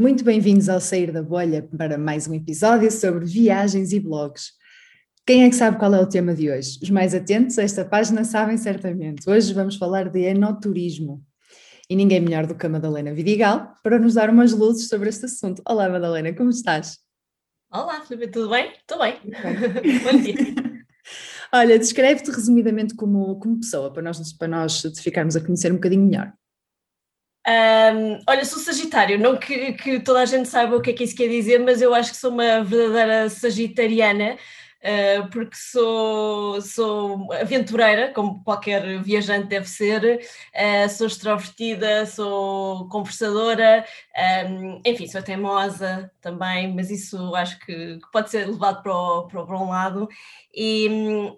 Muito bem-vindos ao Sair da Bolha para mais um episódio sobre viagens e blogs. Quem é que sabe qual é o tema de hoje? Os mais atentos a esta página sabem certamente. Hoje vamos falar de enoturismo. E ninguém melhor do que a Madalena Vidigal para nos dar umas luzes sobre este assunto. Olá, Madalena, como estás? Olá, Filipe, tudo bem? Estou bem. Bom dia. Olha, descreve-te resumidamente como, como pessoa, para nós, para nós te ficarmos a conhecer um bocadinho melhor. Um, olha, sou Sagitário, não que, que, toda a gente saiba o que é que isso quer dizer, mas eu acho que sou uma verdadeira Sagitariana, uh, porque sou, sou aventureira, como qualquer viajante deve ser, uh, sou extrovertida, sou conversadora, um, enfim, sou teimosa também, mas isso acho que, pode ser levado para, o, para, um lado. E,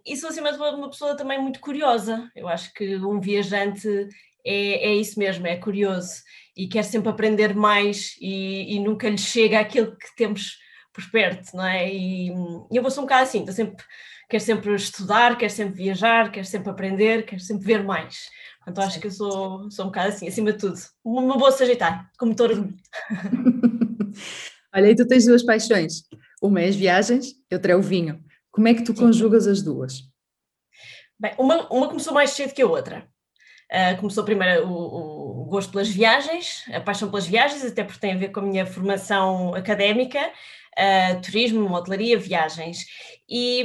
e sou, acima de uma pessoa também muito curiosa. Eu acho que um viajante é, é isso mesmo, é curioso e quer sempre aprender mais e, e nunca lhe chega aquilo que temos por perto, não é? E, e eu vou ser um bocado assim, estou sempre, quero sempre estudar, quero sempre viajar, quero sempre aprender, quero sempre ver mais. Portanto, acho que eu sou, sou um bocado assim, acima de tudo. Uma boa Sagitário, como todo. Olha, e tu tens duas paixões. Uma é as viagens, outra é o vinho. Como é que tu Sim. conjugas as duas? Bem, uma, uma começou mais cedo que a outra. Uh, começou primeiro o, o, gosto pelas viagens, a paixão pelas viagens, até porque tem a ver com a minha formação académica, uh, turismo, hotelaria, viagens. E,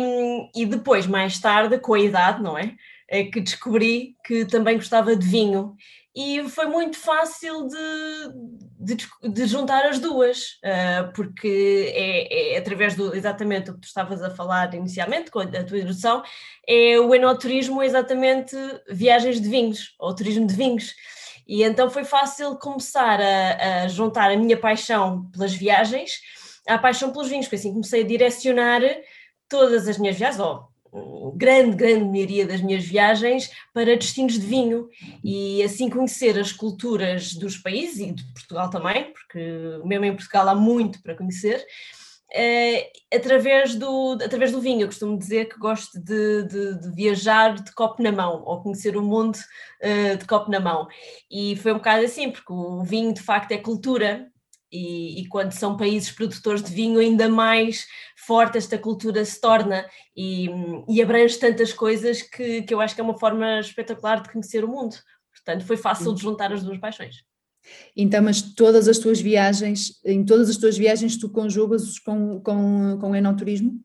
e, depois, mais tarde, com a idade, não é? é? que descobri que também gostava de vinho e foi muito fácil de, de, de juntar as duas, uh, porque é, é, através do exatamente o que tu estavas a falar inicialmente, com a, a tua introdução, é o enoturismo exatamente viagens de vinhos, ou turismo de vinhos. E então foi fácil começar a, a juntar a minha paixão pelas viagens à paixão pelos vinhos, porque assim comecei a direcionar todas as minhas viagens, ou grande, grande maioria das minhas viagens para destinos de vinho e assim conhecer as culturas dos países e de Portugal também, porque mesmo em Portugal há muito para conhecer, eh, através, do, através do vinho. Eu costumo dizer que gosto de, de, de viajar de copo na mão ou conhecer o mundo uh, de copo na mão. E foi um bocado assim, porque o vinho de facto é cultura e, e, quando são países produtores de vinho, ainda mais forte esta cultura se torna e, e abrange tantas coisas que, que eu acho que é uma forma espetacular de conhecer o mundo. Portanto, foi fácil de juntar as duas paixões. Então, mas todas as tuas viagens, em todas as tuas viagens, tu conjugas com, com, com enoturismo?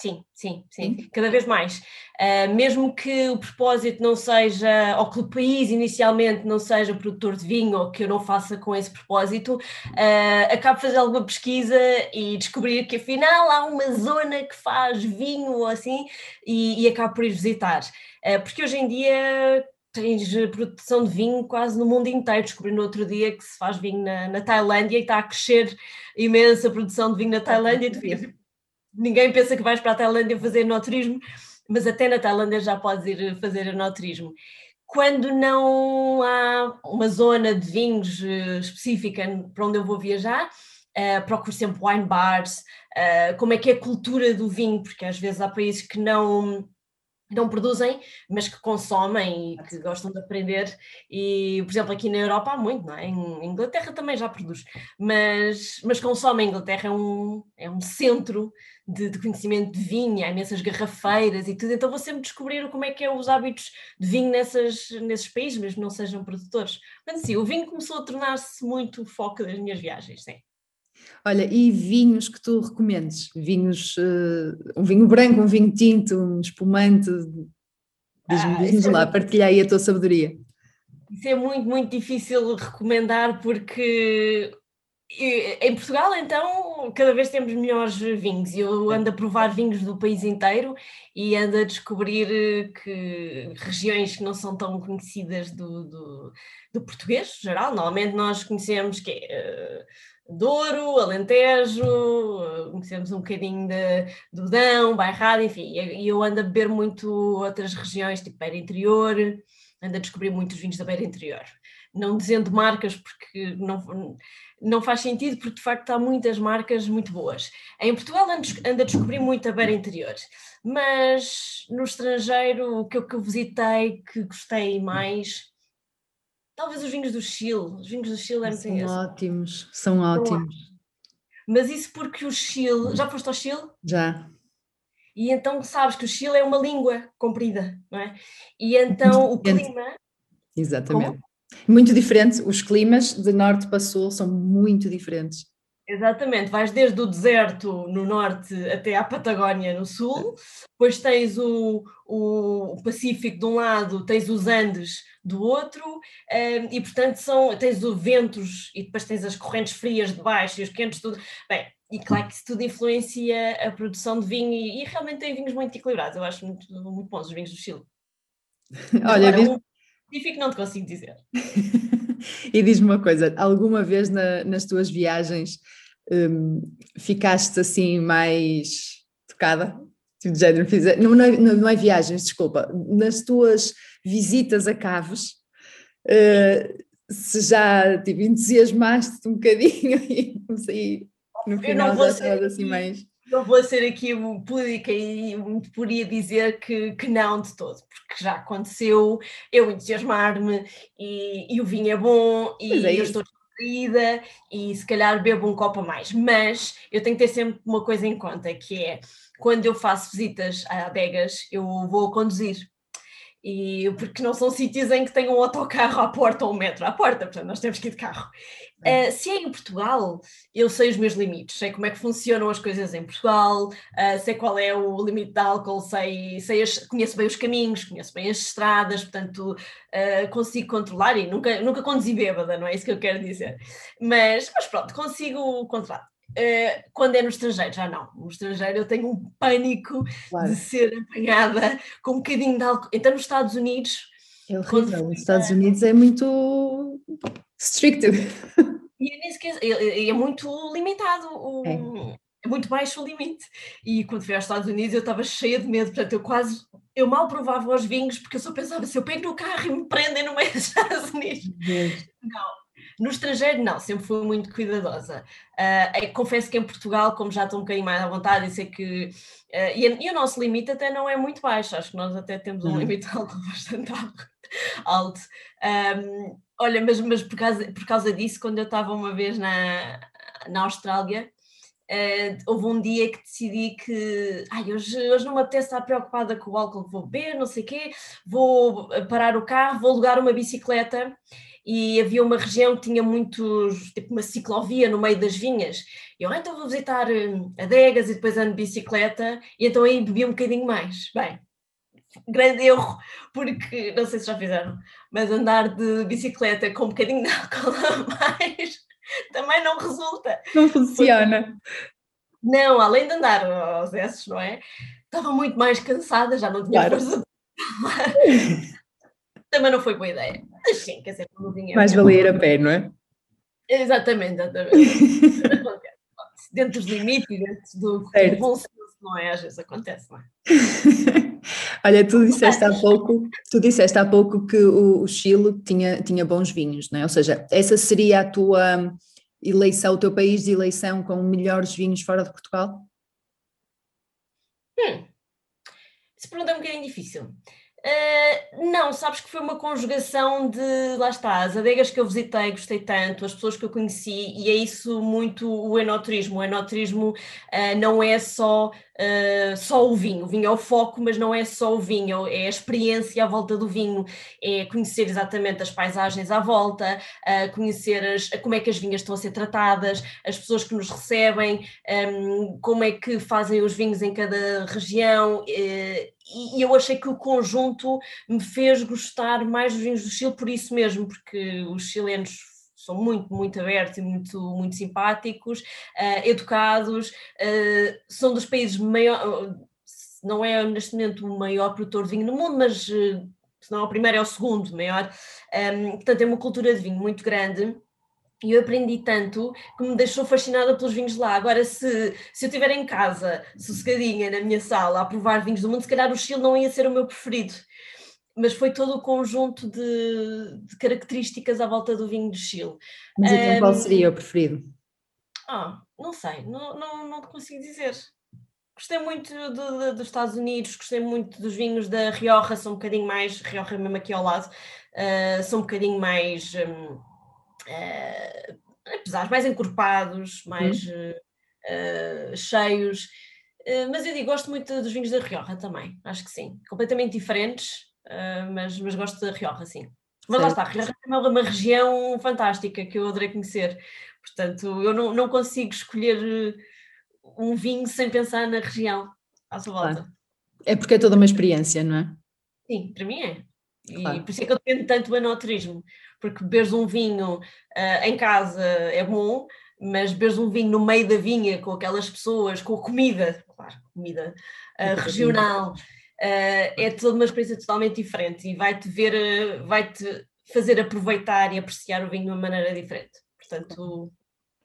Sim, sim, sim, cada vez mais. Uh, mesmo que o propósito não seja, ou que o país inicialmente não seja produtor de vinho, ou que eu não faça com esse propósito, uh, acabo de fazer alguma pesquisa e descobrir que afinal há uma zona que faz vinho ou assim, e, e acabo por ir visitar. Uh, porque hoje em dia tens produção de vinho quase no mundo inteiro. Descobri no outro dia que se faz vinho na, na Tailândia e está a crescer imensa produção de vinho na Tailândia. Ninguém pensa que vais para a Tailândia fazer enoturismo, mas até na Tailândia já podes ir fazer enoturismo. Quando não há uma zona de vinhos eh, específica para onde eu vou viajar, uh, procuro sempre wine bars, uh, como é que é a cultura do vinho, porque às vezes há países que não não produzem, mas que consomem e que gostam de aprender. E, por exemplo, aqui na Europa há muito, não é? Em Inglaterra também já produz, mas, mas consomem. A Inglaterra é um, é um centro de, de, conhecimento de vinho, há imensas garrafeiras e tudo, então vou sempre descobrir como é que é os hábitos de vinho nessas, nesses países, mesmo não sejam produtores. Mas sim, o vinho começou a tornar-se muito o foco das minhas viagens, sim. Olha, e vinhos que tu recomendes? Vinhos, uh, um vinho branco, um vinho tinto, um espumante? Diz-me ah, diz é lá, partilha aí a tua sabedoria. Isso é muito, muito difícil recomendar porque em Portugal, então, cada vez temos melhores vinhos. Eu ando a provar vinhos do país inteiro e ando a descobrir eh, que regiões que não são tão conhecidas do, do, do português, geral. Normalmente nós conhecemos que é Douro, Alentejo, conhecemos um bocadinho de, do Dão, Bairrada, enfim. E eu ando a beber muito outras regiões, tipo Beira Interior, ando a descobrir muitos vinhos da Beira Interior. Não dizendo marcas, porque não não faz sentido porque de facto há muitas marcas muito boas. Em Portugal anda a descobrir muito a beira interior, mas no estrangeiro o que eu, que eu visitei que gostei mais talvez os vinhos do Chile. Os vinhos do Chile é são ótimos, são ótimos. Mas isso porque o Chile. Já foste ao Chile? Já. E então sabes que o Chile é uma língua comprida, não é? E então o clima. Exatamente. Como? Muito diferente, os climas de norte para sul são muito diferentes. Exatamente, vais desde o deserto no norte até à Patagónia no sul, depois tens o, o Pacífico de um lado, tens os Andes do outro, um, e portanto são, tens os ventos e depois tens as correntes frias de baixo e os quentes, tudo. Bem, e claro que isso tudo influencia a produção de vinho e, e realmente tem vinhos muito equilibrados, eu acho muito, muito bons os vinhos do Chile. Olha, Agora, um específico não te consigo dizer. e diz-me uma coisa, alguma vez na, nas tuas viagens um, ficaste assim mais tocada? Tipo de género, não, não, é, não é viagens, desculpa, nas tuas visitas a caves, uh, se já tipo, entusiasmaste um bocadinho e, e no final já estavas assim mais. Não vou ser aqui pública e podia dizer que, que não de todo, porque já aconteceu eu entusiasmar-me e, e o vinho é bom e é eu estou distraída e se calhar bebo um copo a mais, mas eu tenho que ter sempre uma coisa em conta que é quando eu faço visitas a adegas eu vou conduzir e porque não são sítios em que tenham um autocarro à porta ou um metro à porta, portanto nós temos que ir de carro. Uh, se é em Portugal, eu sei os meus limites, sei como é que funcionam as coisas em Portugal, uh, sei qual é o limite de álcool, sei, sei as, conheço bem os caminhos, conheço bem as estradas, portanto uh, consigo controlar e nunca, nunca conduzi bêbada, não é isso que eu quero dizer. Mas, mas pronto, consigo controlar. Uh, quando é no estrangeiro, já não. No estrangeiro eu tenho um pânico claro. de ser apanhada com um bocadinho de álcool. Então, nos Estados Unidos. É horrível. Nos Estados Unidos é muito strict. E é, é muito limitado. O, é. é. muito baixo o limite. E quando fui aos Estados Unidos eu estava cheia de medo, portanto, eu quase. Eu mal provava os vinhos porque eu só pensava se eu pego no carro e me prendem no meio dos Estados Unidos. Não no estrangeiro, não, sempre fui muito cuidadosa. Uh, confesso que em Portugal, como já estou um bocadinho mais à vontade, e sei que. Uh, e, e, o nosso limite até não é muito baixo, acho que nós até temos um uhum. limite alto bastante alto. Um, olha, mas, mas por, causa, por causa disso, quando eu estava uma vez na, na Austrália, Uh, houve um dia que decidi que ai, hoje, hoje não me apetece estar preocupada com o álcool que vou beber, não sei o quê, vou parar o carro, vou alugar uma bicicleta e havia uma região que tinha muitos, tipo uma ciclovia no meio das vinhas. E eu, ah, então vou visitar hum, adegas e depois ando de bicicleta, e então aí bebi um bocadinho mais. Bem, grande erro, porque não sei se já fizeram, mas andar de bicicleta com um bocadinho de álcool a mais também não resulta. Não funciona. Porque, não, além de andar aos S, não é? Estava muito mais cansada, já não tinha claro. força também não foi boa ideia. Mas sim, quer dizer, como vinha. Mais valer a pé, não é? Exatamente, exatamente. dentro dos limites, dentro do, do bom senso, não é? Às vezes acontece, não é? Olha, tu disseste há pouco, tu disseste há pouco que o, o Chile tinha, tinha bons vinhos, não é? Ou seja, essa seria a tua eleição, o teu país de eleição com melhores vinhos fora de Portugal? Hum. Essa pergunta é um bocadinho difícil. Uh, não, sabes que foi uma conjugação de, lá está, as adegas que eu visitei, gostei tanto, as pessoas que eu conheci, e é isso muito o enoturismo. O enoturismo uh, não é só, uh, só o vinho, o vinho é o foco, mas não é só o vinho, é a experiência à volta do vinho, é conhecer exatamente as paisagens à volta, conhecer as, como é que as vinhas estão a ser tratadas, as pessoas que nos recebem, um, como é que fazem os vinhos em cada região e, eu achei que o conjunto me fez gostar mais dos vinhos do Chile por isso mesmo, porque os chilenos são muito, muito abertos e muito, muito simpáticos, uh, educados, uh, são dos países maior, não é neste momento o maior produtor de vinho no mundo, mas uh, se não é o primeiro, é o segundo maior. Um, portanto, é uma cultura de vinho muito grande e eu aprendi tanto que me deixou fascinada pelos vinhos de lá. Agora, se, se eu estiver em casa, sossegadinha, na minha sala, a provar vinhos do mundo, se calhar o Chile não ia ser o meu preferido. Mas foi todo o conjunto de, de características à volta do vinho do Chile. Mas então um, qual seria o preferido? Ah, não sei, não, não, não consigo dizer. Gostei muito dos Estados Unidos, gostei muito dos vinhos da Rioja, são um bocadinho mais, Rioja mesmo aqui ao lado, uh, são um bocadinho mais, um, uh, apesar, mais encorpados, mais uh, cheios. mas eu digo, gosto muito dos vinhos da Rioja também, acho que sim. Completamente diferentes, mas, mas gosto da Rioja, sim. Mas lá está, Rioja é uma região fantástica que eu adorei conhecer. Portanto, eu não, não consigo escolher um vinho sem pensar na região à sua volta. Claro. É porque é toda uma experiência, não é? Sim, para mim é. E claro. por isso é que eu dependo tanto do enoturismo, porque beberes um vinho uh, em casa é bom, mas beberes um vinho no meio da vinha com aquelas pessoas, com a comida, claro, comida uh, regional, uh, é toda uma experiência totalmente diferente e vai-te ver, vai-te fazer aproveitar e apreciar o vinho de uma maneira diferente. Portanto,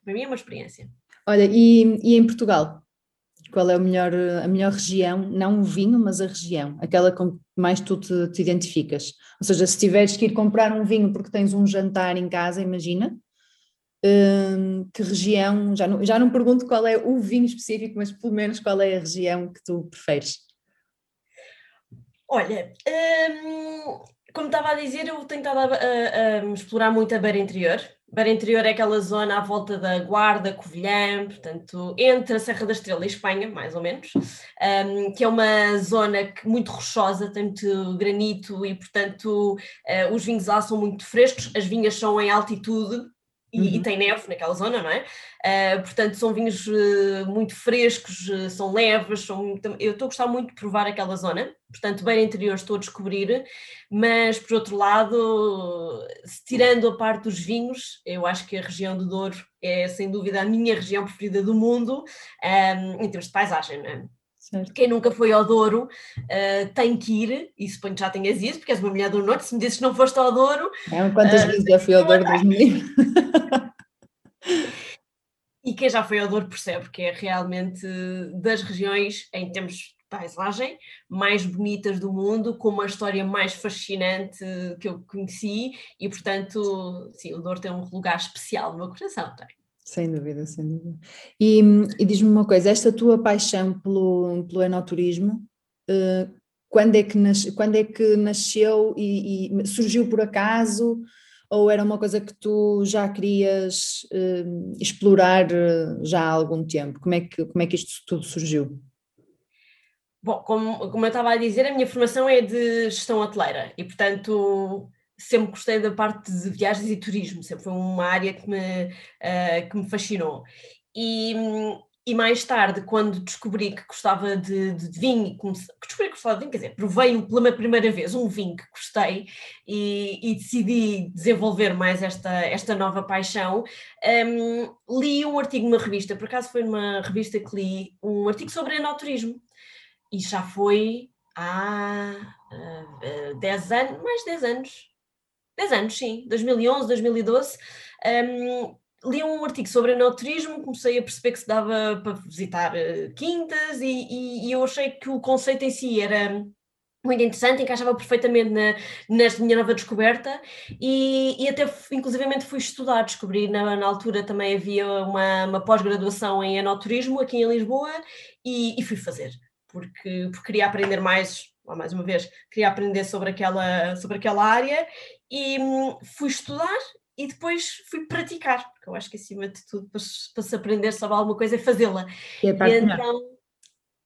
para mim é uma experiência. Olha, e, e em Portugal? Qual é o melhor, a melhor região, não o vinho, mas a região, aquela com que mais tu te, te identificas? Ou seja, se tiveres que ir comprar um vinho porque tens um jantar em casa, imagina, hum, que região, já não, já não pergunto qual é o vinho específico, mas pelo menos qual é a região que tu preferes? Olha, hum, como estava a dizer, eu tenho estado a, a, a explorar muito a beira interior, Beira Interior é aquela zona à volta da Guarda, Covilhã, portanto, entre a Serra da Estrela e Espanha, mais ou menos, um, que é uma zona que, muito rochosa, tem muito granito e, portanto, uh, os vinhos lá são muito frescos, as vinhas são em altitude, e, uhum. e, tem neve naquela zona, não é? Uh, portanto, são vinhos uh, muito frescos, uh, são leves, são muito, eu estou a gostar muito de provar aquela zona, portanto, bem interior estou a descobrir, mas por outro lado, tirando a parte dos vinhos, eu acho que a região do Douro é sem dúvida a minha região preferida do mundo, um, em termos de paisagem, não é? Certo. Quem nunca foi ao Douro uh, tem que ir, e suponho que já tenhas ido, porque és uma mulher do Norte, se me dizes que não foste ao Douro. É, quantas uh, vezes já fui ao Douro dos E quem já foi ao Douro percebe que é realmente das regiões, em termos de paisagem, mais bonitas do mundo, com uma história mais fascinante que eu conheci, e portanto, sim, o Douro tem um lugar especial no meu coração, tem. Sem dúvida, sem dúvida. E, e diz-me uma coisa, esta tua paixão pelo, pelo enoturismo, uh, quando, é que nas, quando é que nasceu e, e, surgiu por acaso? Ou era uma coisa que tu já querias uh, explorar uh, já há algum tempo? Como é, que, como é que isto tudo surgiu? Bom, como, como eu estava a dizer, a minha formação é de gestão hoteleira e, portanto, sempre gostei da parte de viagens e turismo, sempre foi uma área que me, uh, que me fascinou. E, e mais tarde, quando descobri que gostava de, de vinho, que descobri que gostava de vinho, quer dizer, provei pela primeira vez um vinho que gostei e, e decidi desenvolver mais esta, esta nova paixão, um, li um artigo numa revista, por acaso foi numa revista que li um artigo sobre enoturismo, e já foi há uh, 10 anos, mais de 10 anos, 10 anos, sim, 2011, 2012, um, li um artigo sobre enoturismo, comecei a perceber que se dava para visitar uh, quintas e, e, e, eu achei que o conceito em si era muito interessante, encaixava perfeitamente na, nesta minha nova descoberta e, e até inclusivamente fui estudar, descobri na, na altura também havia uma, uma pós-graduação em enoturismo aqui em Lisboa e, e fui fazer, porque, porque queria aprender mais mais uma vez, queria aprender sobre aquela, sobre aquela área e hum, fui estudar e depois fui praticar, porque eu acho que acima de tudo, para, para se aprender sobre alguma coisa é fazê-la. É e então,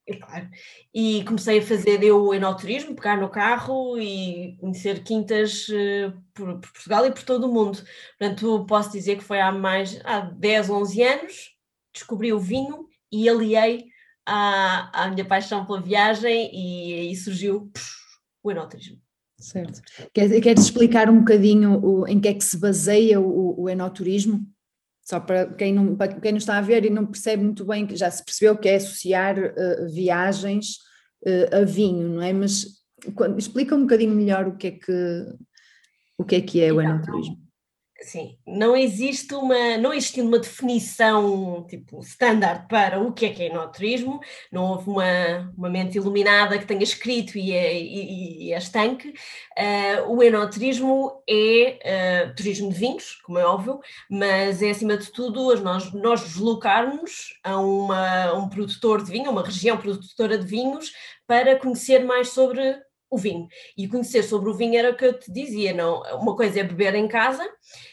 é claro, e comecei a fazer eu enoturismo, pegar no carro e conhecer quintas uh, por, por, Portugal e por todo o mundo. Portanto, posso dizer que foi há mais, há 10, 11 anos, descobri o vinho e aliei à, à minha paixão pela viagem e aí surgiu o enoturismo. Certo. Queres, queres explicar um bocadinho o, em que é que se baseia o, o enoturismo? Só para quem, não, para quem não está a ver e não percebe muito bem, que já se percebeu que é associar uh, viagens uh, a vinho, não é? Mas quando, explica um bocadinho melhor o que é que, o que é, que é o então, enoturismo. Sim, não existe uma, não existe uma definição tipo standard para o que é que é enoturismo, não houve uma, uma mente iluminada que tenha escrito e é, e, e é estanque. Uh, o enoturismo é uh, turismo de vinhos, como é óbvio, mas é acima de tudo nós, nós deslocarmos a uma, um produtor de vinho, uma região produtora de vinhos, para conhecer mais sobre o vinho. E conhecer sobre o vinho era o que eu te dizia, não? Uma coisa é beber em casa,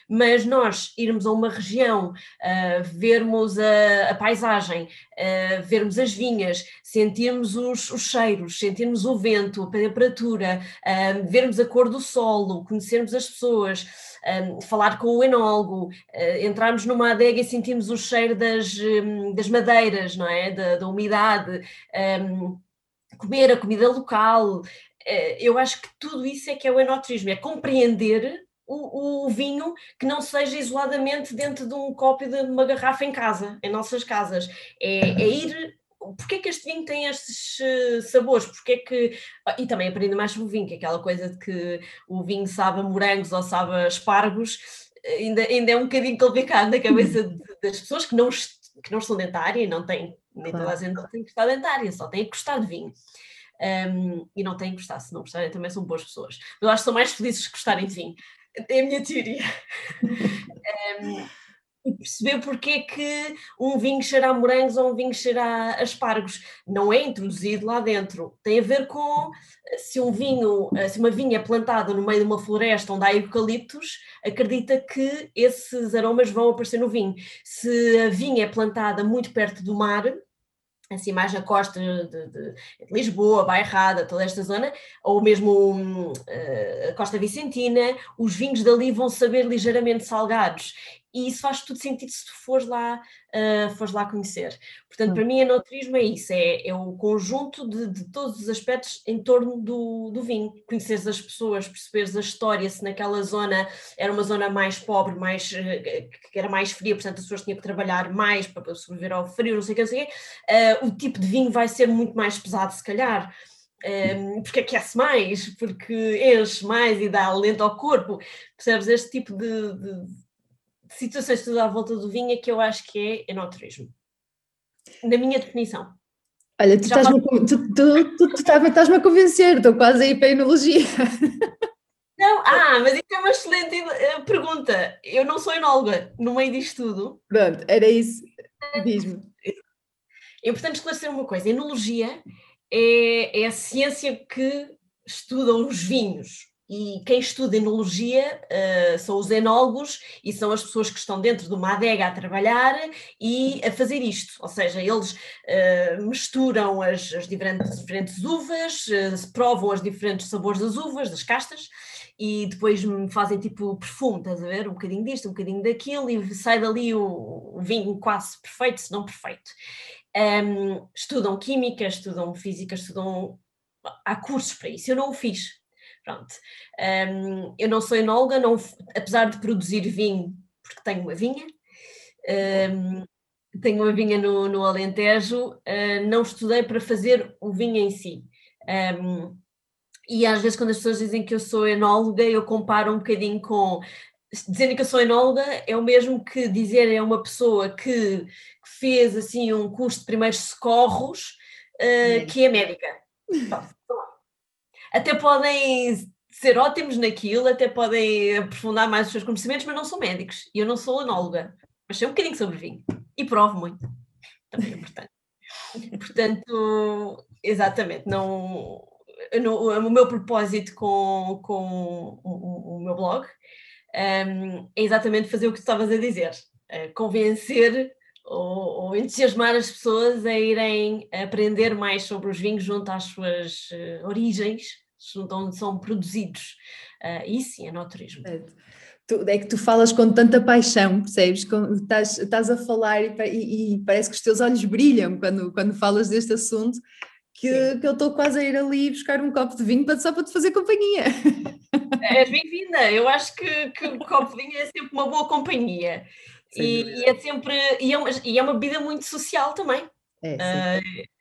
mas nós irmos a uma região, uh, vermos a, a paisagem, uh, vermos as vinhas, sentirmos os, os, cheiros, sentirmos o vento, a temperatura, uh, vermos a cor do solo, conhecermos as pessoas, falar com o enólogo, entrarmos numa adega e sentirmos o cheiro das, um, das madeiras, não é? Da, da umidade. Um, comer a comida local, eu acho que tudo isso é que é o enoturismo, é compreender o, o, vinho que não seja isoladamente dentro de um copo de uma garrafa em casa, em nossas casas. É, é ir. Porquê que este vinho tem estes uh, sabores? Porquê que. Ah, e também aprendo mais sobre o vinho, que é aquela coisa de que o vinho sabe a morangos ou sabe a espargos, ainda, ainda é um bocadinho complicado na cabeça de, das pessoas que não, que não estão dentária e não têm, nem claro. toda a gente tem que estar dentária, só tem que gostar de vinho um, e não têm que gostar, se não gostarem também são boas pessoas. Mas eu acho que são mais felizes se gostarem de vinho. É a minha teoria. um, e perceber porque é que um vinho cheira a morangos ou um vinho cheira a aspargos. Não é introduzido lá dentro. Tem a ver com se um vinho, se uma vinha é plantada no meio de uma floresta onde há eucaliptos, acredita que esses aromas vão aparecer no vinho. Se a vinha é plantada muito perto do mar, assim mais na costa de, de, de, Lisboa, Bairrada, toda esta zona, ou mesmo uh, a Costa Vicentina, os vinhos dali vão saber ligeiramente salgados e isso faz tudo sentido se tu fores lá, uh, fores lá conhecer. Portanto, para mim, enoturismo é isso, é, é o conjunto de, de, todos os aspectos em torno do, do vinho. Conheceres as pessoas, perceberes a história, se naquela zona era uma zona mais pobre, mais, uh, que era mais fria, portanto as pessoas tinham que trabalhar mais para sobreviver ao frio, não sei o que, não sei o que, uh, o tipo de vinho vai ser muito mais pesado, se calhar. Ehm, porque aquece mais, porque enche mais e dá alento ao corpo, percebes? Este tipo de, de situações tudo à volta do vinho é que eu acho que é enoturismo. Na minha definição. Olha, tu estás-me tu, tu, tu, estás a convencer, estou quase a ir para a enologia. Não, ah, mas isso é uma excelente eh, pergunta. Eu não sou enóloga no meio disto tudo. Pronto, era isso. Diz-me. É importante esclarecer uma coisa: a enologia é, é a ciência que estuda os vinhos, e quem estuda enologia uh, são os enólogos e são as pessoas que estão dentro de uma adega a trabalhar e a fazer isto, ou seja, eles uh, misturam as, as, diferentes, diferentes uvas, uh, provam os diferentes sabores das uvas, das castas, e depois fazem tipo perfume, estás a ver? Um bocadinho disto, um bocadinho daquilo, e sai dali o, o vinho quase perfeito, se não perfeito. Um, estudam química, estudam física, estudam. Há cursos para isso, eu não o fiz, Pronto. Um, eu não sou enóloga, não, apesar de produzir vinho, porque tenho uma vinha, um, tenho uma vinha no, no Alentejo, uh, não estudei para fazer o vinho em si. Um, e às vezes quando as pessoas dizem que eu sou enóloga, eu comparo um bocadinho com dizendo que eu sou enóloga é o mesmo que dizer é uma pessoa que, que fez assim um curso de primeiros socorros uh, que é médica. até podem ser ótimos naquilo, até podem aprofundar mais os seus conhecimentos, mas não são médicos. E eu não sou anóloga, mas sei um bocadinho sobre vinho. E provo muito. Também é importante. Portanto, exatamente, não, o meu propósito com, com o, meu blog um, é exatamente fazer o que tu estavas a dizer, uh, convencer ou, ou, entusiasmar as pessoas a irem aprender mais sobre os vinhos junto às suas uh, origens onde são produzidos. Uh, isso sim é no turismo. É. Tu, é que tu falas com tanta paixão, percebes? Com, estás, estás a falar e, e, e, parece que os teus olhos brilham quando, quando falas deste assunto, que, que eu estou quase a ir ali buscar um copo de vinho para, só para te fazer companhia. És bem-vinda, eu acho que, que o copo de vinho é sempre uma boa companhia. E, e, é sempre e é, uma, e é uma bebida muito social também. É, uh,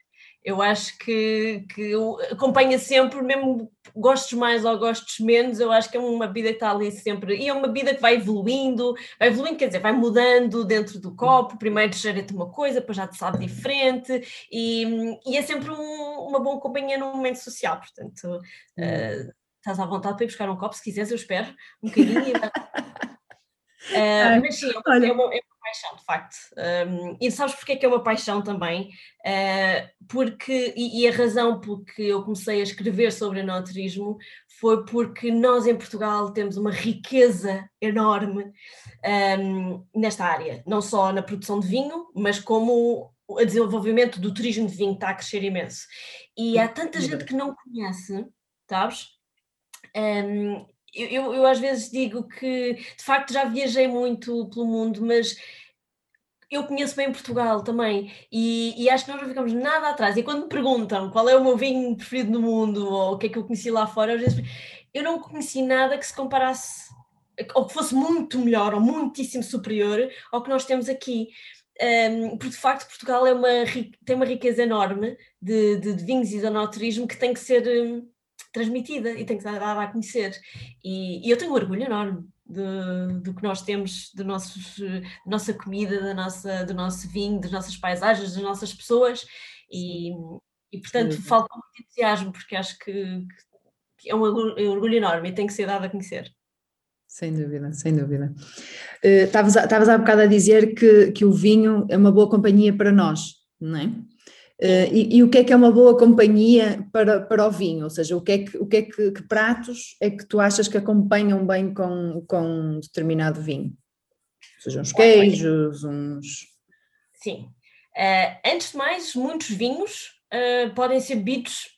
Eu acho que, que acompanha sempre, mesmo gostes mais ou gostes menos, eu acho que é uma bebida que está ali sempre, e é uma bebida que vai evoluindo, vai evoluindo, quer dizer, vai mudando dentro do copo, primeiro cheira-te uma coisa, depois já te sabe diferente, e, e é sempre um, uma boa companhia num momento social, portanto, uh, estás à vontade para ir buscar um copo, se quiseres, eu espero, um bocadinho. uh, mas sim, é uma, é uma, é paixão, de facto. Um, e sabes porque é que é uma paixão também? Uh, porque, e, e, a razão porque eu comecei a escrever sobre enoturismo foi porque nós em Portugal temos uma riqueza enorme um, nesta área, não só na produção de vinho, mas como o desenvolvimento do turismo de vinho está a crescer imenso. E há tanta gente que não conhece, sabes? Um, eu, eu, às vezes digo que de facto já viajei muito pelo mundo, mas eu conheço bem Portugal também e, e, acho que nós não ficamos nada atrás. E quando me perguntam qual é o meu vinho preferido no mundo ou o que é que eu conheci lá fora, às vezes eu não conheci nada que se comparasse ou que fosse muito melhor ou muitíssimo superior ao que nós temos aqui. Um, porque de facto Portugal é uma, tem uma riqueza enorme de, de, de vinhos e de anoturismo que tem que ser um, transmitida e tem que ser dada a conhecer. E, e eu tenho um orgulho enorme do, do que nós temos, do nossos, da nossa comida, da nossa, do nosso vinho, das nossas paisagens, das nossas pessoas, e, e portanto falta muito entusiasmo, porque acho que, que é um orgulho enorme e tem que ser dado a conhecer. Sem dúvida, sem dúvida. Estavas uh, há bocado a dizer que, que o vinho é uma boa companhia para nós, não é? Uh, e, e, o que é que é uma boa companhia para, para o vinho? Ou seja, o que é que, o que, é que, que pratos é que tu achas que acompanham bem com, com um determinado vinho? Ou seja, uns queijos, uns. Sim. Uh, antes de mais, muitos vinhos uh, podem ser bebidos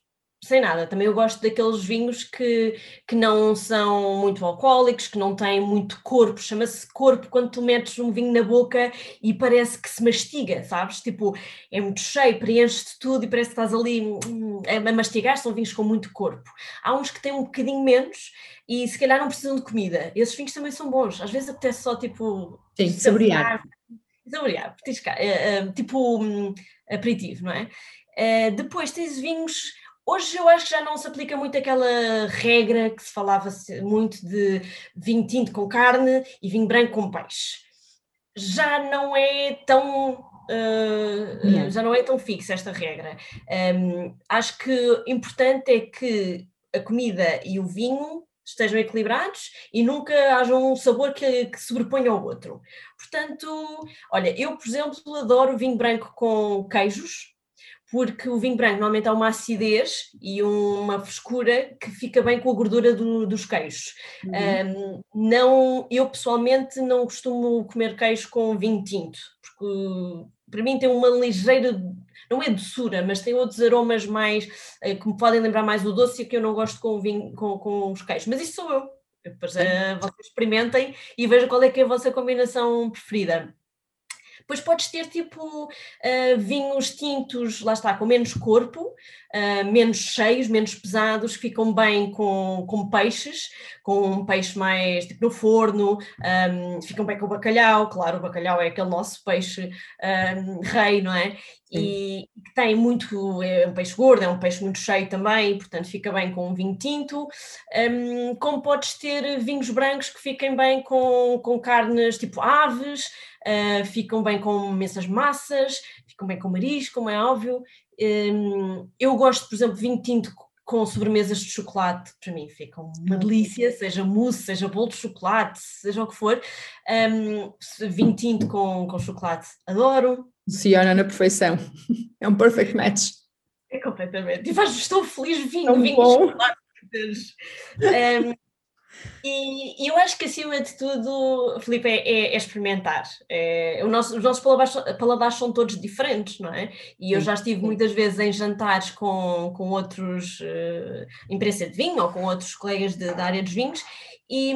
sem nada. Também eu gosto daqueles vinhos que, que não são muito alcoólicos, que não têm muito corpo. Chama-se corpo quando tu metes um vinho na boca e parece que se mastiga, sabes? Tipo, é muito cheio, preenche-te tudo e parece que estás ali hum, a mastigar. São vinhos com muito corpo. Há uns que têm um bocadinho menos e se calhar não precisam de comida. Esses vinhos também são bons. Às vezes apetece só tipo. Sim, saborear. Saborear, petiscar. É, é, tipo um, aperitivo, não é? Uh, depois tens vinhos Hoje eu acho que já não se aplica muito aquela regra que se falava muito de vinho tinto com carne e vinho branco com peixe. Já não é tão Uh, já não é tão fixa esta regra. Um, acho que importante é que a comida e o vinho estejam equilibrados e nunca haja um sabor que, que sobreponha ao outro. Portanto, olha, eu, por exemplo, adoro vinho branco com queijos, porque o vinho branco normalmente há uma acidez e uma frescura que fica bem com a gordura do, dos queijos. Uhum. Um, não, eu pessoalmente não costumo comer queijo com vinho tinto, porque para mim tem uma ligeira, não é doçura, mas tem outros aromas mais eh, que me podem lembrar mais o doce que eu não gosto com, vinho, com, com os queijos. Mas isso sou eu. Depois uh, vocês experimentem e vejam qual é que é a vossa combinação preferida. Depois podes ter tipo uh, vinhos tintos, lá está, com menos corpo, uh, menos cheios, menos pesados, que ficam bem com, com peixes, com um peixe mais tipo no forno, um, ficam bem com o bacalhau, claro, o bacalhau é aquele nosso peixe um, rei, não é? E tem muito, é um peixe gordo, é um peixe muito cheio também, portanto fica bem com um vinho tinto. Um, como podes ter vinhos brancos que fiquem bem com, com carnes tipo aves, uh, ficam bem com imensas massas, ficam bem com marisco, como é óbvio. Um, eu gosto, por exemplo, de vinho tinto com sobremesas de chocolate, para mim ficam uma delícia, seja mousse, seja bolo de chocolate, seja o que for. Um, vinho tinto com, com chocolate, adoro. Funciona na perfeição. É um perfect match. É completamente. E faz estou feliz vinho, Tão vinho bom. de chocolate. Um, e, eu acho que acima de tudo, Felipe, é, é, é experimentar. É, nosso, os nossos paladares, paladares, são todos diferentes, não é? E eu já estive muitas vezes em jantares com, com outros uh, imprensa de vinho ou com outros colegas de, da área dos vinhos e,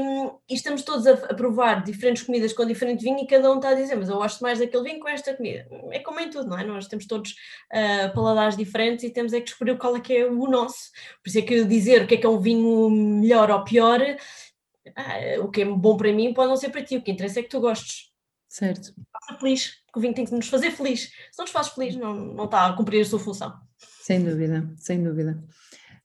e, estamos todos a, a, provar diferentes comidas com diferente vinho e cada um está a dizer, mas eu gosto mais daquele vinho com esta comida. É como em tudo, não é? Nós temos todos uh, paladares diferentes e temos é que descobrir qual é que é o nosso. Por isso é que dizer o que é que é um vinho melhor ou pior, ah, o que é bom para mim pode não ser para ti, o que interessa é que tu gostes. Certo. Passa feliz, porque o vinho tem que nos fazer feliz. Se não nos faz feliz, não, não está a cumprir a sua função. Sem dúvida, sem dúvida.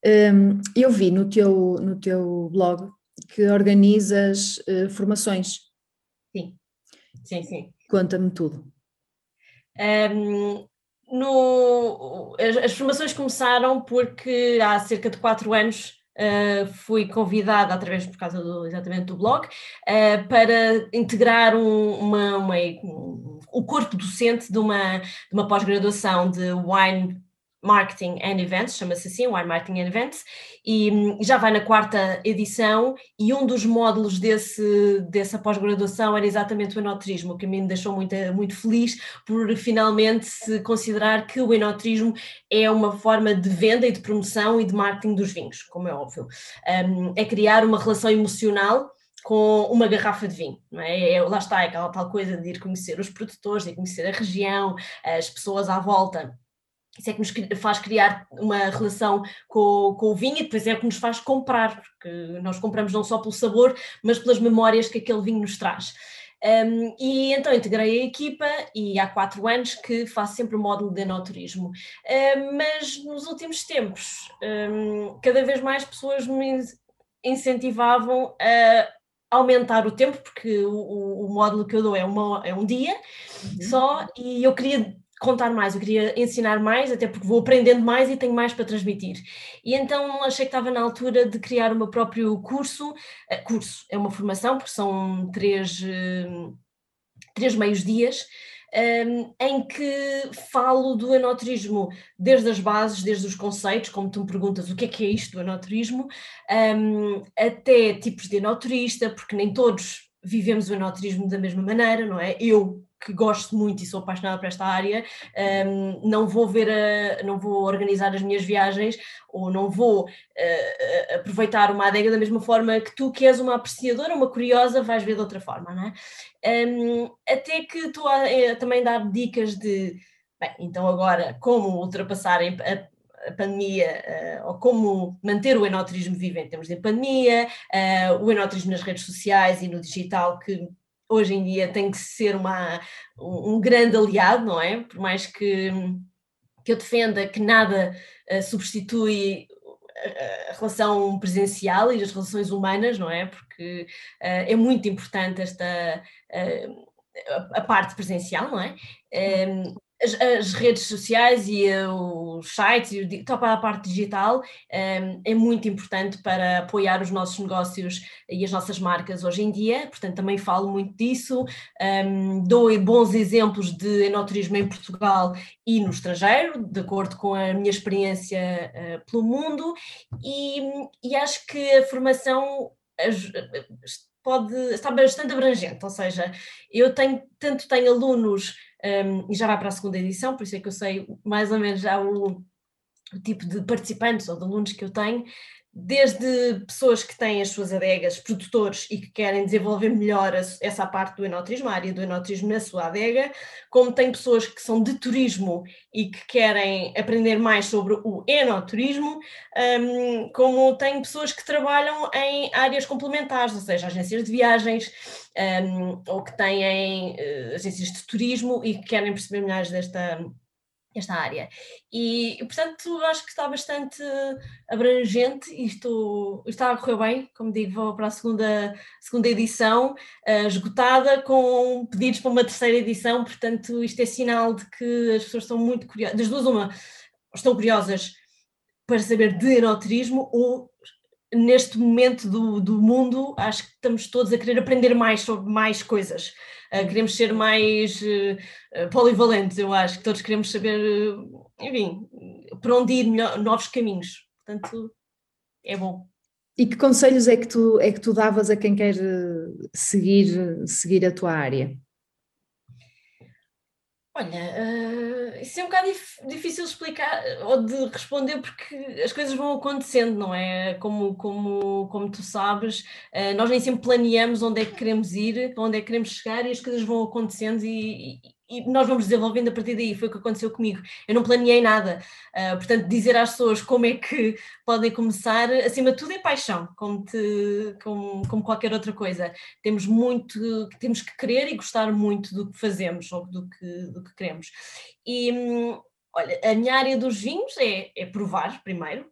Um, eu vi no teu, no teu blog que organizas uh, formações. Sim, sim, sim. Conta-me tudo. Um, no, as, as, formações começaram porque há cerca de quatro anos uh, fui convidada, através por causa do, exatamente do blog, uh, para integrar um, uma, uma, um, o corpo docente de uma, de uma pós-graduação de Wine Marketing and Events, chama-se assim, Wine Marketing and Events, e hum, já vai na quarta edição, e um dos módulos desse, dessa pós-graduação era exatamente o enoturismo, que a mim me deixou muito, muito feliz por finalmente se considerar que o enoturismo é uma forma de venda e de promoção e de marketing dos vinhos, como é óbvio. Um, é criar uma relação emocional com uma garrafa de vinho, não é? é? Lá está, é aquela tal coisa de ir conhecer os produtores, de conhecer a região, as pessoas à volta isso é que nos faz criar uma relação com, com, o vinho e depois é o que nos faz comprar, porque nós compramos não só pelo sabor, mas pelas memórias que aquele vinho nos traz. Um, e então integrei a equipa e há quatro anos que faço sempre o módulo de enoturismo. Um, mas nos últimos tempos, um, cada vez mais pessoas me incentivavam a aumentar o tempo, porque o, o, módulo que eu dou é, uma, é um dia uhum. só, e eu queria contar mais, eu queria ensinar mais, até porque vou aprendendo mais e tenho mais para transmitir. E então achei que estava na altura de criar o meu próprio curso. Uh, curso é uma formação, porque são três, uh, três meios dias. Um, ehm, em que falo do enoturismo desde as bases, desde os conceitos, como tu me perguntas o que é que é isto do enoturismo, um, ehm, até tipos de enoturista, porque nem todos vivemos o enoturismo da mesma maneira, não é? Eu que gosto muito e sou apaixonada por esta área, um, não vou ver, a, não vou organizar as minhas viagens ou não vou uh, aproveitar uma adega da mesma forma que tu, que és uma apreciadora, uma curiosa, vais ver de outra forma, não é? Um, até que estou a, a, eh, também dar dicas de, bem, então agora, como ultrapassar a, a pandemia, uh, ou como manter o enoturismo vivo em termos de pandemia, uh, o enoturismo nas redes sociais e no digital, que hoje em dia tem que ser uma, um grande aliado, não é? Por mais que, que eu defenda que nada uh, substitui a relação presencial e as relações humanas, não é? Porque uh, é muito importante esta uh, a, parte presencial, não é? Um, as, as, redes sociais e os sites e toda a parte digital um, é muito importante para apoiar os nossos negócios e as nossas marcas hoje em dia, portanto também falo muito disso, um, dou bons exemplos de enoturismo em Portugal e no estrangeiro, de acordo com a minha experiência uh, pelo mundo. E, e, acho que a formação pode estar bastante abrangente, ou seja, eu tenho, tanto tenho alunos um, e já vai para a segunda edição, por isso é que eu sei mais ou menos já o, o tipo de participantes ou de alunos que eu tenho, desde pessoas que têm as suas adegas, produtores e que querem desenvolver melhor essa parte do enoturismo, a área do enoturismo na sua adega, como tem pessoas que são de turismo e que querem aprender mais sobre o enoturismo, um, como tem pessoas que trabalham em áreas complementares, ou seja, agências de viagens, um, ou que têm uh, agências de turismo e que querem perceber melhor desta esta área. E, portanto, acho que está bastante abrangente e está a correr bem, como digo, vou para a segunda, segunda edição, uh, esgotada, com pedidos para uma terceira edição, portanto, isto é sinal de que as pessoas estão muito curiosas, das duas uma, estão curiosas para saber de enoturismo ou neste momento do, do mundo, acho que estamos todos a querer aprender mais sobre mais coisas. Uh, queremos ser mais uh, polivalentes, eu acho que todos queremos saber, uh, enfim, para onde ir, melhor, novos caminhos. Portanto, é bom. E que conselhos é que tu, é que tu davas a quem quer seguir, seguir a tua área? Olha, uh, isso é um bocado dif difícil de explicar ou de responder porque as coisas vão acontecendo, não é? Como, como, como tu sabes, uh, nós nem sempre planeamos onde é que queremos ir, onde é que queremos chegar e as coisas vão acontecendo e, e, nós vamos desenvolvendo a partir daí, foi o que aconteceu comigo. Eu não planeei nada, uh, portanto, dizer às pessoas como é que podem começar, acima de tudo é paixão, como, te, como, como qualquer outra coisa. Temos muito, temos que querer e gostar muito do que fazemos ou do que, do que queremos. E hum, olha, a minha área dos vinhos é, é provar primeiro,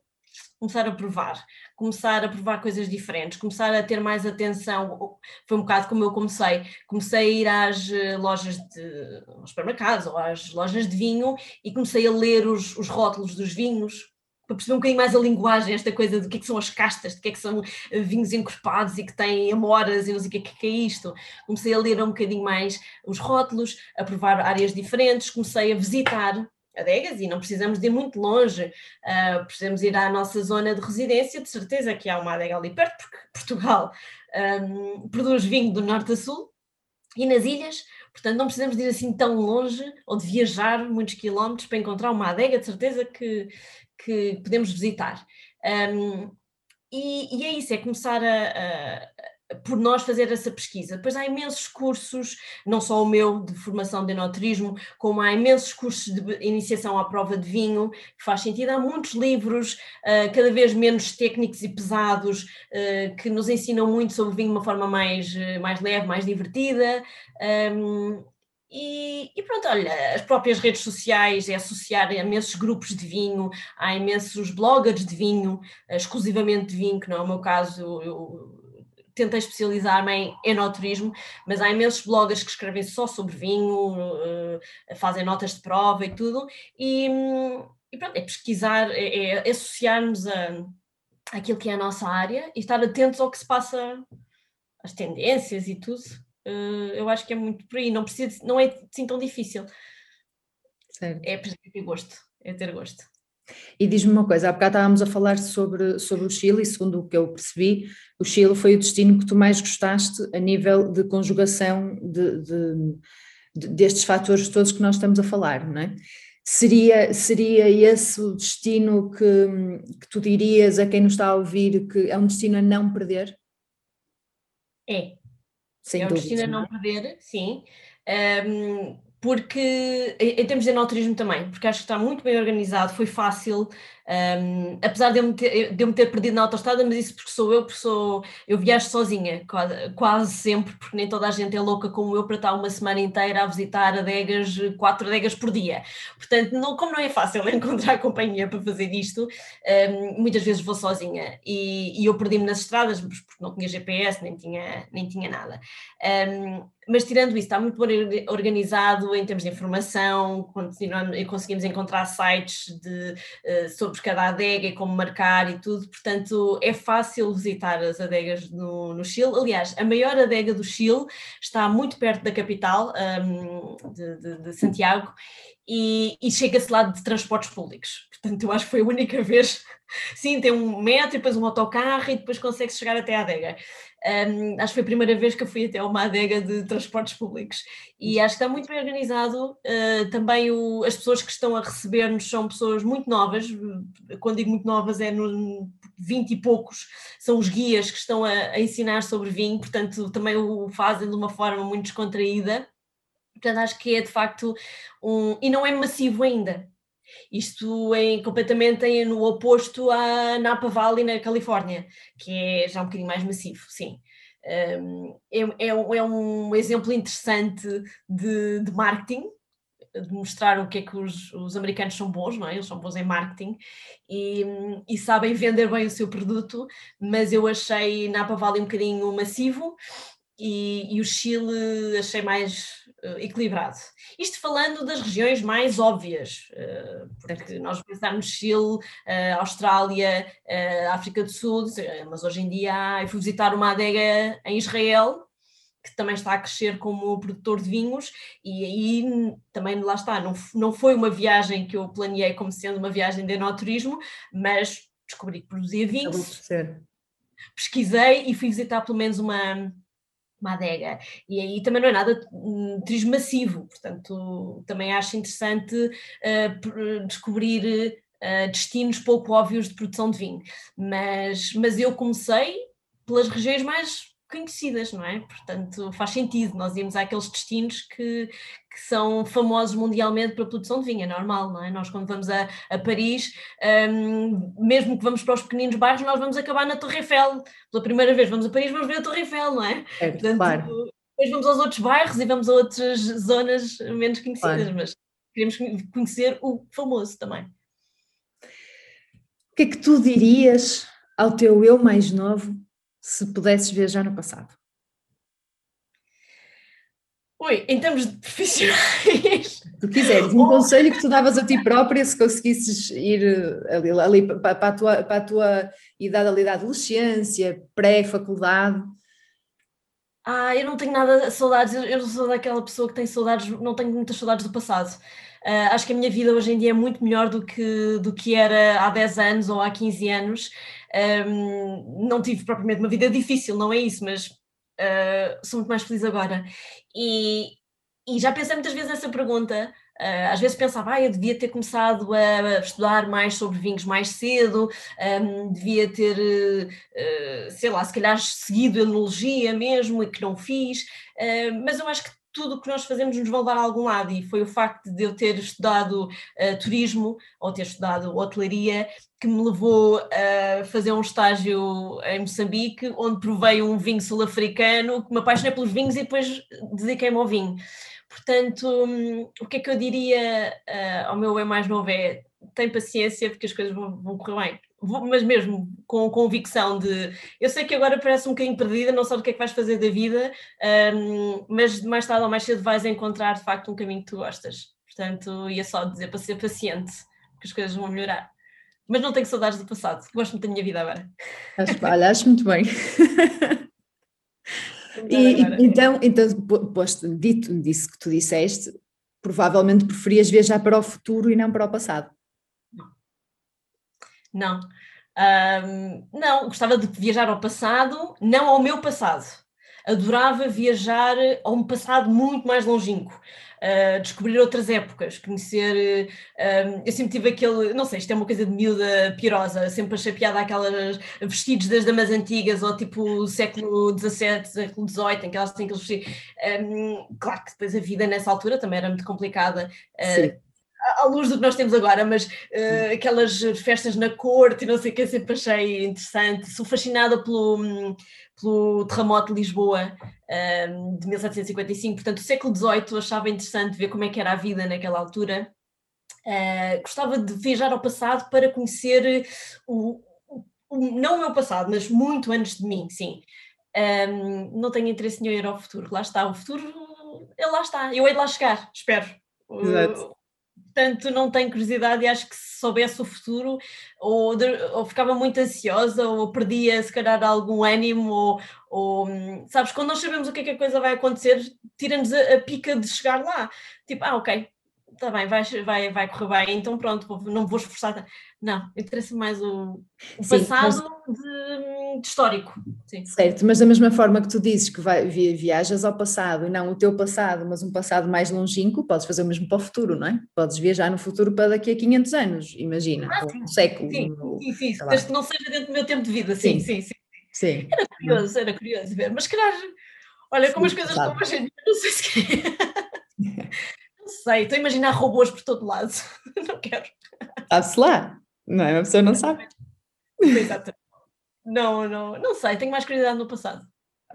começar a provar, começar a provar coisas diferentes, começar a ter mais atenção. Foi um bocado como eu comecei. Comecei a ir às eh, lojas de supermercados ou às lojas de vinho e comecei a ler os, os rótulos dos vinhos, para perceber um bocadinho mais a linguagem, esta coisa do que é que são as castas, de que é que são eh, vinhos encorpados e que têm amoras e não sei o que é que é isto. Comecei a ler um bocadinho mais os rótulos, a provar áreas diferentes, comecei a visitar adegas e não precisamos de ir muito longe, uh, precisamos ir à nossa zona de residência, de certeza que há uma adega ali perto, porque Portugal um, produz vinho do norte a sul e nas ilhas, portanto não precisamos de ir assim tão longe ou de viajar muitos quilómetros para encontrar uma adega, de certeza que, que podemos visitar. Um, e, e, é isso, é começar a, a por nós fazer essa pesquisa. Depois há imensos cursos, não só o meu de formação de enoturismo, como há imensos cursos de iniciação à prova de vinho, que faz sentido. Há muitos livros, uh, cada vez menos técnicos e pesados, uh, que nos ensinam muito sobre vinho de uma forma mais, uh, mais leve, mais divertida. E, e, pronto, olha, as próprias redes sociais é associar a imensos grupos de vinho, há imensos bloggers de vinho, exclusivamente de vinho, que não é o meu caso, eu tentei especializar-me em enoturismo, mas há imensos bloggers que escrevem só sobre vinho, uh, fazem notas de prova e tudo, e, e pronto, é pesquisar, é, é associarmos a, aquilo que é a nossa área e estar atentos ao que se passa, as tendências e tudo. Uh, eu acho que é muito por aí, não, precisa, não é assim tão difícil. Certo. É ter gosto, é ter gosto. E diz-me uma coisa, há bocado estávamos a falar sobre, sobre o Chile e segundo o que eu percebi, o Chile foi o destino que tu mais gostaste a nível de conjugação de, de, de, destes fatores todos que nós estamos a falar, não é? Seria, seria esse o destino que, que tu dirias a quem nos está a ouvir que é um destino a não perder? É. Sem é um destino a não perder, sim. Um, porque em termos de enoturismo também, porque acho que está muito bem organizado, foi fácil, um, apesar de eu, me ter, de eu me ter perdido na autostrada, mas isso porque sou eu, porque sou, eu viajo sozinha, quase, quase, sempre, porque nem toda a gente é louca como eu para estar uma semana inteira a visitar adegas, quatro adegas por dia. Portanto, não, como não é fácil encontrar companhia para fazer isto, um, muitas vezes vou sozinha e, e eu perdi-me nas estradas, porque não tinha GPS, nem tinha, nem tinha nada. Um, mas tirando isso, está muito bem organizado em termos de informação, conseguimos encontrar sites de, uh, sobre cada adega e como marcar e tudo, portanto é fácil visitar as adegas no, no Chile. Aliás, a maior adega do Chile está muito perto da capital, um, de, de, de, Santiago, e, e chega-se lá de transportes públicos. Portanto, eu acho que foi a única vez. Sim, tem um metro e depois um autocarro e depois consegue chegar até a adega. Um, acho que foi a primeira vez que eu fui até uma adega de transportes públicos e acho que está muito bem organizado. Uh, também o, as pessoas que estão a receber-nos são pessoas muito novas, quando digo muito novas é no 20 e poucos, são os guias que estão a, a ensinar sobre vinho, portanto também o fazem de uma forma muito descontraída. Portanto, acho que é de facto um. E não é massivo ainda. Isto é completamente no oposto à Napa Valley na Califórnia, que é já um bocadinho mais massivo, sim. É, é, é, um exemplo interessante de, de, marketing, de mostrar o que é que os, os, americanos são bons, não é? Eles são bons em marketing e, e sabem vender bem o seu produto, mas eu achei Napa Valley um bocadinho massivo e, e o Chile achei mais equilibrado. Isto falando das regiões mais óbvias, uh, porque nós pensamos Chile, uh, Austrália, África do Sul, mas hoje em dia eu fui visitar uma adega em Israel, que também está a crescer como produtor de vinhos, e aí também lá está, não, não foi uma viagem que eu planeei como sendo uma viagem de enoturismo, mas descobri que produzia vinhos, pesquisei e fui visitar pelo menos uma uma adega. E aí também não é nada um, turismo massivo, portanto, também acho interessante uh, descobrir uh, destinos pouco óbvios de produção de vinho. Mas, mas eu comecei pelas regiões mais conhecidas, não é? Portanto, faz sentido, nós íamos àqueles destinos que, que são famosos mundialmente para a produção de vinho, é normal, não é? Nós quando vamos a, a Paris, um, mesmo que vamos para os pequeninos bairros, nós vamos acabar na Torre Eiffel, pela primeira vez vamos a Paris, vamos ver a Torre Eiffel, não é? é Portanto, claro. Depois vamos aos outros bairros e vamos a outras zonas menos conhecidas, claro. mas queremos conhecer o famoso também. O que é que tu dirias ao teu eu mais novo se pudesses viajar no passado? Oi, em termos de profissionais. Tu quiseres, um conselho que tu davas a ti própria se conseguisses ir eh, ali, ali para, a tua, para a tua idade ali da adolescência, pré-faculdade. Ah, eu não tenho nada saudades, eu não sou daquela pessoa que tem saudades, não tenho muitas saudades do passado. Uh, acho que a minha vida hoje em dia é muito melhor do que, do que era há 10 anos ou há 15 anos. Um, não tive propriamente uma vida difícil, não é isso, mas uh, sou muito mais feliz agora. E, e já pensei muitas vezes nessa pergunta. Uh, às vezes pensava, ah, eu devia ter começado a estudar mais sobre vinhos mais cedo, um, devia ter, uh, sei lá, se calhar seguido enologia mesmo e que não fiz, mas eu acho que tudo o que nós fazemos nos vai dar a algum lado. E foi o facto de eu ter estudado uh, turismo ou ter estudado hotelaria que me levou a fazer um estágio em Moçambique onde provei um vinho sul-africano que me apaixonei pelos vinhos e depois dediquei-me ao vinho. Portanto, um, o que é que eu diria uh, ao meu eu mais novo? É tem paciência porque as coisas vão, vão correr bem mas mesmo com convicção de eu sei que agora parece um bocadinho perdida, não sabe o que é que vais fazer da vida, um, mas mais tarde ou mais cedo vais encontrar de facto um caminho que tu gostas. Portanto, ia só dizer para ser paciente, que as coisas vão melhorar. Mas não tenho saudades do passado, gosto muito da minha vida agora. Acho, olha, acho muito bem. e, então, então, posto, dito disso que tu disseste, provavelmente preferias viajar para o futuro e não para o passado. Não. Um, não, gostava de viajar ao passado, não ao meu passado. Adorava viajar a um passado muito mais longínquo. Uh, descobrir outras épocas, conhecer. Uh, eu sempre tive aquele. Não sei, isto é uma coisa de miúda pirosa, sempre achei piada aquelas vestidos das damas antigas, ou tipo século XVII, século XVIII, em que elas têm aqueles vestidos. Um, claro que depois a vida nessa altura também era muito complicada. Uh, à luz do que nós temos agora, mas uh, aquelas festas na corte e não sei o que, sempre achei interessante. Sou fascinada pelo, pelo terremoto de Lisboa um, de 1755, portanto, o século XVIII achava interessante ver como é que era a vida naquela altura. Uh, gostava de viajar ao passado para conhecer o, o, não o meu passado, mas muito antes de mim, sim. Um, não tenho interesse nenhum em ir ao futuro, lá está, o futuro, ele lá está, eu hei de lá chegar, espero. Exato portanto não tenho curiosidade e acho que se soubesse o futuro ou, ou ficava muito ansiosa ou perdia se calhar algum ânimo ou, ou sabes, quando nós sabemos o que é que a coisa vai acontecer, tira-nos a, a, pica de chegar lá, tipo, ah ok, está bem, vai, vai, vai correr bem, então pronto, não vou esforçar. Não, interessa mais o, o Sim, passado mas... de, de, histórico. Sim. Certo, mas da mesma forma que tu dizes que vai, viajas ao passado, não o teu passado, mas um passado mais longínquo, podes fazer o mesmo para o futuro, não é? Podes viajar no futuro para daqui a 500 anos, imagina, ah, um século. Sim, sim, sim, desde que não seja dentro do meu tempo de vida, sim, sim, sim. sim. sim. Era curioso, era curioso ver, mas calhar, olha como as coisas estão dia, não sei se sei, estou a imaginar robôs por todo lado. Não quero. Sabe-se lá, não é? A pessoa não sabe. Exatamente. Não, não, não sei, tenho mais curiosidade no passado.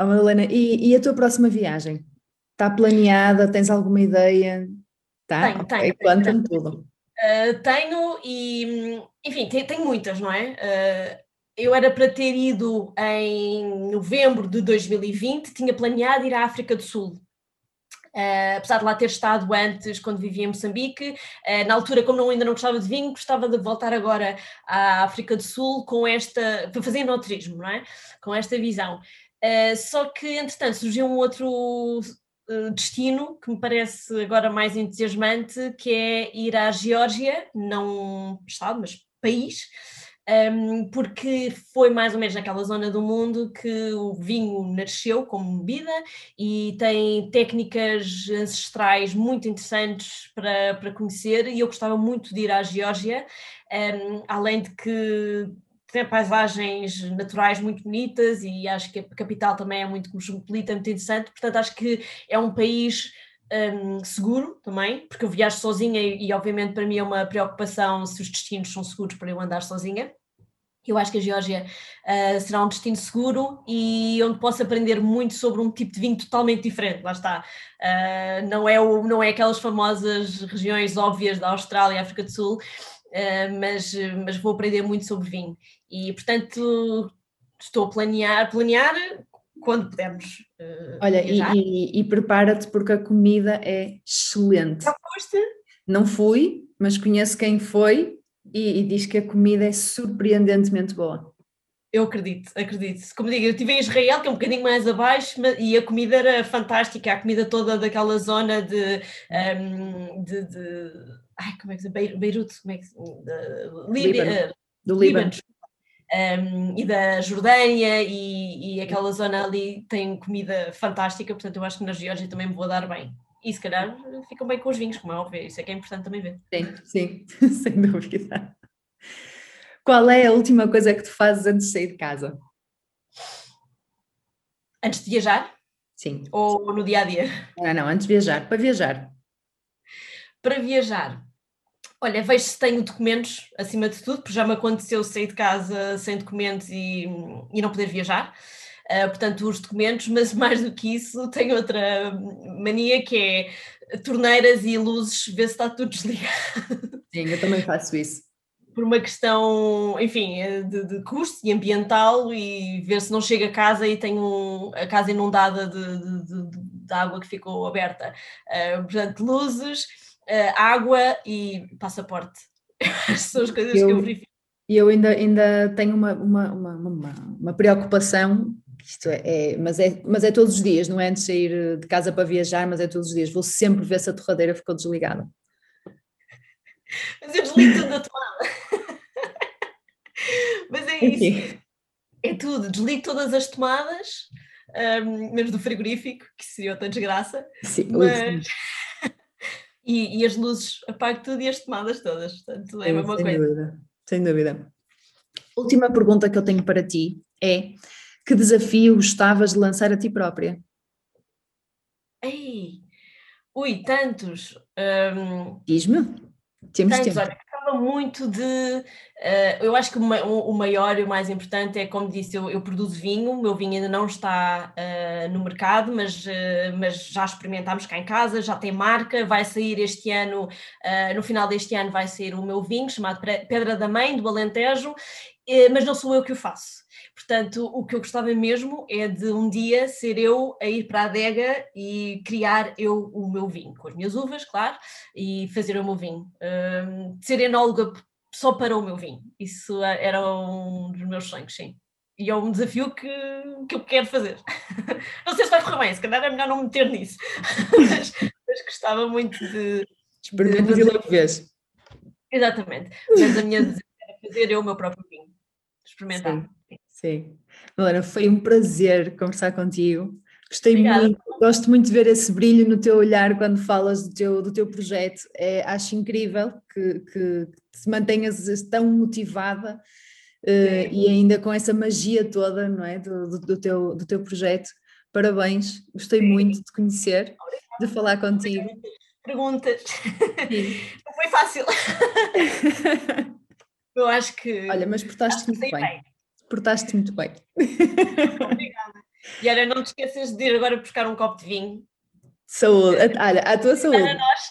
Oh, Madalena, e, e a tua próxima viagem? Está planeada? Tens alguma ideia? Tá? Tenho, tenho. Conta-me tudo. Uh, tenho e, enfim, tenho muitas, não é? Uh, eu era para ter ido em novembro de 2020, tinha planeado ir à África do Sul. Uh, apesar de lá ter estado antes, quando vivia em Moçambique, uh, na altura, como não, ainda não gostava de vinho, gostava de voltar agora à África do Sul com esta, para fazer enoturismo, não é? Com esta visão. Uh, só que, entretanto, surgiu um outro destino que me parece agora mais entusiasmante, que é ir à Geórgia, não Estado, mas país, um, porque foi mais ou menos naquela zona do mundo que o vinho nasceu como bebida e tem técnicas ancestrais muito interessantes para, para conhecer e eu gostava muito de ir à Geórgia, um, além de que tem paisagens naturais muito bonitas e acho que a capital também é muito cosmopolita, muito interessante, portanto acho que é um país um, seguro também, porque eu viajo sozinha e, e, obviamente para mim é uma preocupação se os destinos são seguros para eu andar sozinha. Eu acho que a Geórgia uh, será um destino seguro e onde posso aprender muito sobre um tipo de vinho totalmente diferente, lá está. Uh, não, é o, não é aquelas famosas regiões óbvias da Austrália e África do Sul, uh, mas, mas vou aprender muito sobre vinho. E, portanto, estou a planear, planear quando pudermos. Olha, e, e, e prepara-te porque a comida é excelente. Já foste? Não fui, mas conheço quem foi e, e, diz que a comida é surpreendentemente boa. Eu acredito, acredito. Como digo, eu estive em Israel, que é um bocadinho mais abaixo, e a comida era fantástica, a comida toda daquela zona de. Um, ehm, de, de ai, como é que se Beirute, como é que se. Líbia, Líbano. Do Líbano. Líbano um, e da Jordânia e, e, aquela zona ali tem comida fantástica, portanto eu acho que na Geórgia também me vou dar bem. E se calhar ficam bem com os vinhos, como é óbvio, isso é que é importante também ver. Sim, sim, sem dúvida. Qual é a última coisa que tu fazes antes de sair de casa? Antes de viajar? Sim. Ou no dia a dia? Não, não, antes de viajar. Para viajar. Para viajar. Olha, vejo se tenho documentos acima de tudo, porque já me aconteceu sair de casa sem documentos e, e não poder viajar. Uh, portanto, os documentos, mas mais do que isso, tenho outra mania que é torneiras e luzes, ver se está tudo desligado. Sim, eu também faço isso. Por uma questão, enfim, de, de custo e ambiental e ver se não chega a casa e tenho a casa inundada de, de, de, água que ficou aberta. Uh, portanto, luzes uh, água e passaporte. São as coisas eu, que eu verifico. E eu ainda, ainda tenho uma, uma, uma, uma preocupação isto é, é, mas é, mas é todos os dias, não é antes de sair de casa para viajar, mas é todos os dias. Vou sempre ver se a torradeira ficou desligada. Mas eu desligo tudo da tomada. mas é isso. É tudo, desligo todas as tomadas, um, menos do frigorífico, que seria outra desgraça. Sim, mas e, e, as luzes apago tudo e as tomadas todas, portanto é a mesma sem coisa. Dúvida, sem dúvida. Última pergunta que eu tenho para ti é: que desafio gostavas de lançar a ti própria? Ei, ui, tantos. Um, Diz-me. Temos tantos, tempo. Olha, gostava muito de. Uh, eu acho que o maior e o mais importante é, como disse, eu, eu produzo vinho, o meu vinho ainda não está uh, no mercado, mas, uh, mas já experimentámos cá em casa, já tem marca, vai sair este ano, no final deste ano vai sair o meu vinho, chamado Pedra da Mãe, do Alentejo, mas não sou eu que o faço. Portanto, o que eu gostava mesmo é de um dia ser eu a ir para a adega e criar eu o meu vinho, com as minhas uvas, claro, e fazer o meu vinho. Um, ser enóloga só para o meu vinho. Isso era um dos meus sonhos, sim. E é um desafio que, que eu quero fazer. Não sei se vai correr bem, se calhar é melhor não meter nisso. mas, mas gostava muito de. Experimentas e logo vês. Exatamente. Mas a minha desejo era fazer eu o meu próprio vinho. Experimentar. Sim. Sim. Helena, foi um prazer conversar contigo. Gostei Obrigada. muito, gosto muito de ver esse brilho no teu olhar quando falas do teu, do teu projeto. É, acho incrível que, que te mantenhas tão motivada uh, e ainda com essa magia toda não é? do, do, do teu, do teu projeto. Parabéns, gostei Sim. muito de te conhecer, Obrigada. de falar contigo. Perguntas. Não foi fácil. Eu acho que. Olha, mas portaste muito bem. bem portaste muito bem. Obrigada. E olha, não te esqueças de ir agora buscar um copo de vinho. Saúde, olha, a tua saúde. Para nós.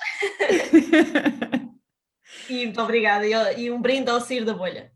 e muito obrigada. E um brinde ao sair da bolha.